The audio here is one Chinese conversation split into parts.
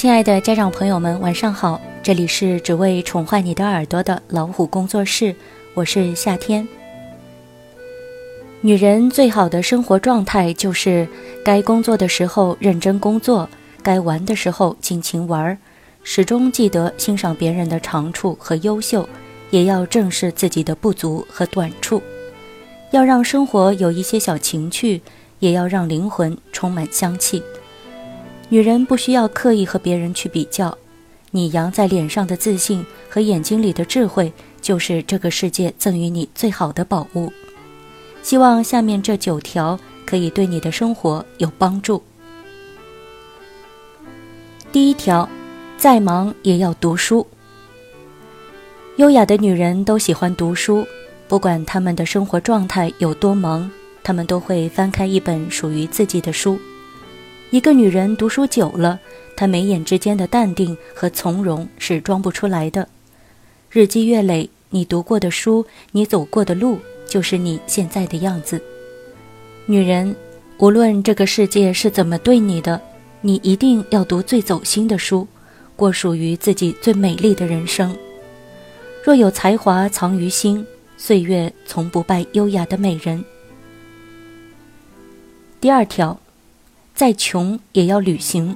亲爱的家长朋友们，晚上好！这里是只为宠坏你的耳朵的老虎工作室，我是夏天。女人最好的生活状态就是，该工作的时候认真工作，该玩的时候尽情玩，始终记得欣赏别人的长处和优秀，也要正视自己的不足和短处，要让生活有一些小情趣，也要让灵魂充满香气。女人不需要刻意和别人去比较，你扬在脸上的自信和眼睛里的智慧，就是这个世界赠予你最好的宝物。希望下面这九条可以对你的生活有帮助。第一条，再忙也要读书。优雅的女人都喜欢读书，不管她们的生活状态有多忙，她们都会翻开一本属于自己的书。一个女人读书久了，她眉眼之间的淡定和从容是装不出来的。日积月累，你读过的书，你走过的路，就是你现在的样子。女人，无论这个世界是怎么对你的，你一定要读最走心的书，过属于自己最美丽的人生。若有才华藏于心，岁月从不败优雅的美人。第二条。再穷也要旅行。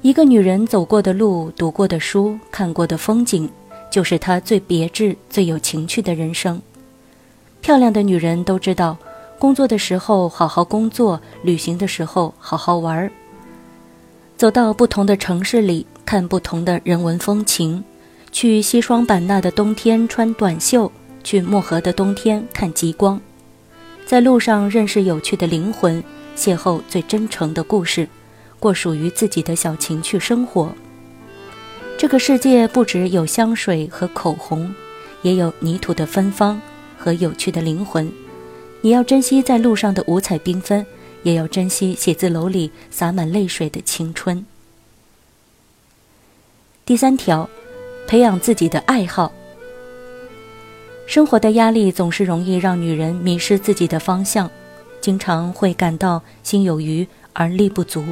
一个女人走过的路、读过的书、看过的风景，就是她最别致、最有情趣的人生。漂亮的女人都知道，工作的时候好好工作，旅行的时候好好玩儿。走到不同的城市里，看不同的人文风情，去西双版纳的冬天穿短袖，去漠河的冬天看极光，在路上认识有趣的灵魂。邂逅最真诚的故事，过属于自己的小情趣生活。这个世界不只有香水和口红，也有泥土的芬芳和有趣的灵魂。你要珍惜在路上的五彩缤纷，也要珍惜写字楼里洒满泪水的青春。第三条，培养自己的爱好。生活的压力总是容易让女人迷失自己的方向。经常会感到心有余而力不足，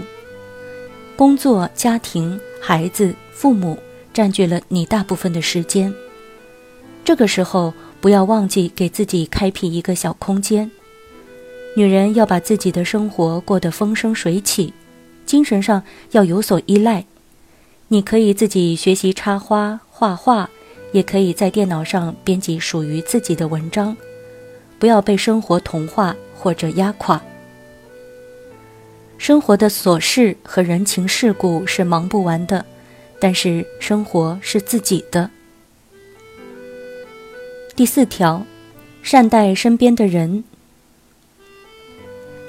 工作、家庭、孩子、父母占据了你大部分的时间。这个时候，不要忘记给自己开辟一个小空间。女人要把自己的生活过得风生水起，精神上要有所依赖。你可以自己学习插花、画画，也可以在电脑上编辑属于自己的文章。不要被生活同化。或者压垮。生活的琐事和人情世故是忙不完的，但是生活是自己的。第四条，善待身边的人。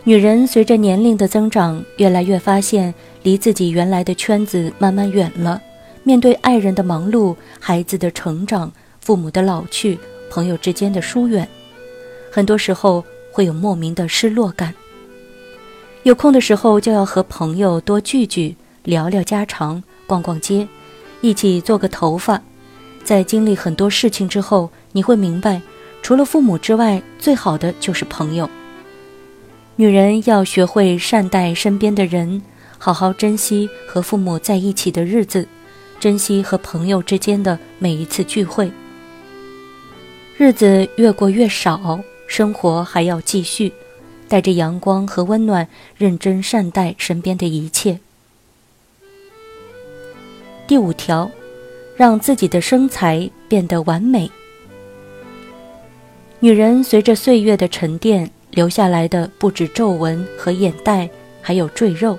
女人随着年龄的增长，越来越发现离自己原来的圈子慢慢远了。面对爱人的忙碌、孩子的成长、父母的老去、朋友之间的疏远，很多时候。会有莫名的失落感。有空的时候就要和朋友多聚聚，聊聊家常，逛逛街，一起做个头发。在经历很多事情之后，你会明白，除了父母之外，最好的就是朋友。女人要学会善待身边的人，好好珍惜和父母在一起的日子，珍惜和朋友之间的每一次聚会。日子越过越少。生活还要继续，带着阳光和温暖，认真善待身边的一切。第五条，让自己的身材变得完美。女人随着岁月的沉淀，留下来的不止皱纹和眼袋，还有赘肉。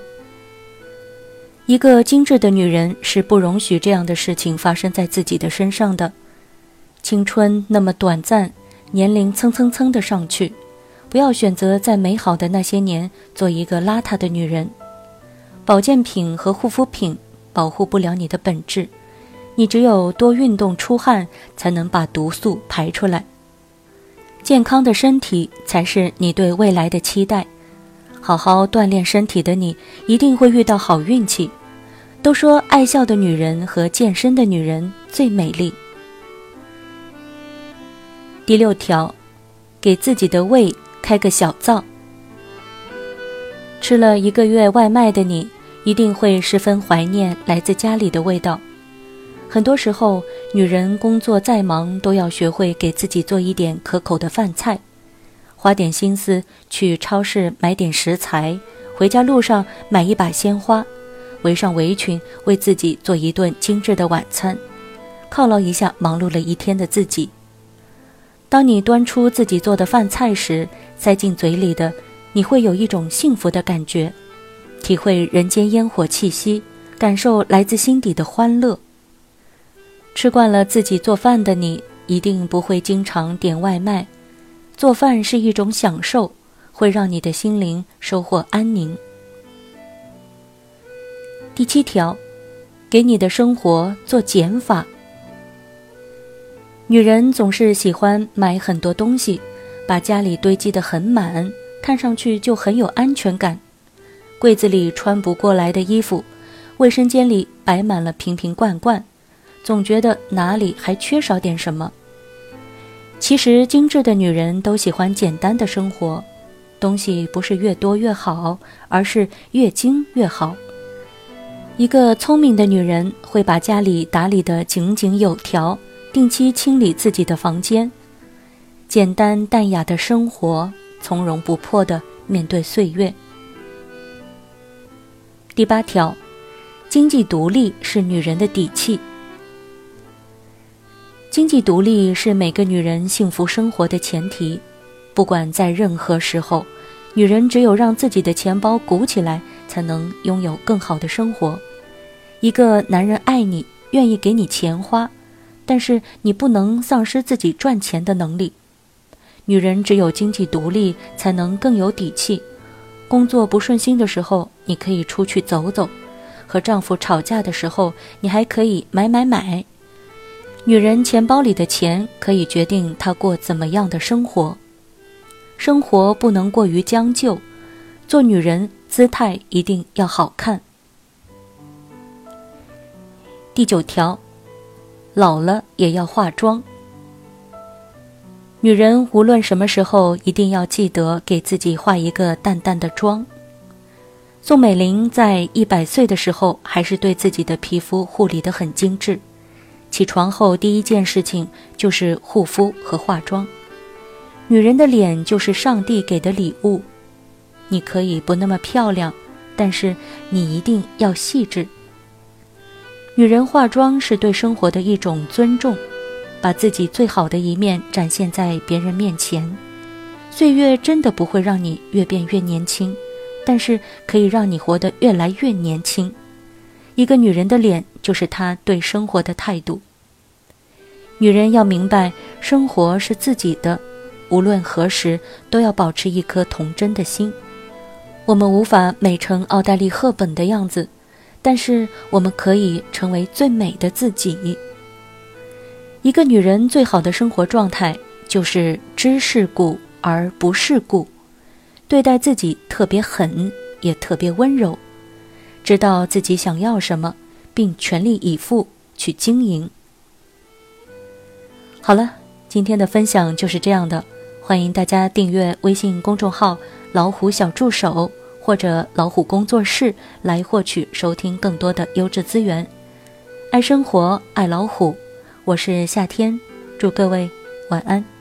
一个精致的女人是不容许这样的事情发生在自己的身上的。青春那么短暂。年龄蹭蹭蹭的上去，不要选择在美好的那些年做一个邋遢的女人。保健品和护肤品保护不了你的本质，你只有多运动出汗，才能把毒素排出来。健康的身体才是你对未来的期待。好好锻炼身体的你，一定会遇到好运气。都说爱笑的女人和健身的女人最美丽。第六条，给自己的胃开个小灶。吃了一个月外卖的你，一定会十分怀念来自家里的味道。很多时候，女人工作再忙，都要学会给自己做一点可口的饭菜，花点心思去超市买点食材，回家路上买一把鲜花，围上围裙为自己做一顿精致的晚餐，犒劳一下忙碌了一天的自己。当你端出自己做的饭菜时，塞进嘴里的，你会有一种幸福的感觉，体会人间烟火气息，感受来自心底的欢乐。吃惯了自己做饭的你，一定不会经常点外卖。做饭是一种享受，会让你的心灵收获安宁。第七条，给你的生活做减法。女人总是喜欢买很多东西，把家里堆积得很满，看上去就很有安全感。柜子里穿不过来的衣服，卫生间里摆满了瓶瓶罐罐。总觉得哪里还缺少点什么。其实，精致的女人都喜欢简单的生活，东西不是越多越好，而是越精越好。一个聪明的女人会把家里打理得井井有条，定期清理自己的房间，简单淡雅的生活，从容不迫的面对岁月。第八条，经济独立是女人的底气。经济独立是每个女人幸福生活的前提。不管在任何时候，女人只有让自己的钱包鼓起来，才能拥有更好的生活。一个男人爱你，愿意给你钱花，但是你不能丧失自己赚钱的能力。女人只有经济独立，才能更有底气。工作不顺心的时候，你可以出去走走；和丈夫吵架的时候，你还可以买买买。女人钱包里的钱可以决定她过怎么样的生活，生活不能过于将就，做女人姿态一定要好看。第九条，老了也要化妆。女人无论什么时候一定要记得给自己化一个淡淡的妆。宋美龄在一百岁的时候，还是对自己的皮肤护理得很精致。起床后第一件事情就是护肤和化妆。女人的脸就是上帝给的礼物，你可以不那么漂亮，但是你一定要细致。女人化妆是对生活的一种尊重，把自己最好的一面展现在别人面前。岁月真的不会让你越变越年轻，但是可以让你活得越来越年轻。一个女人的脸，就是她对生活的态度。女人要明白，生活是自己的，无论何时都要保持一颗童真的心。我们无法美成奥黛丽·赫本的样子，但是我们可以成为最美的自己。一个女人最好的生活状态，就是知世故而不世故，对待自己特别狠，也特别温柔。知道自己想要什么，并全力以赴去经营。好了，今天的分享就是这样的。欢迎大家订阅微信公众号“老虎小助手”或者“老虎工作室”来获取收听更多的优质资源。爱生活，爱老虎，我是夏天，祝各位晚安。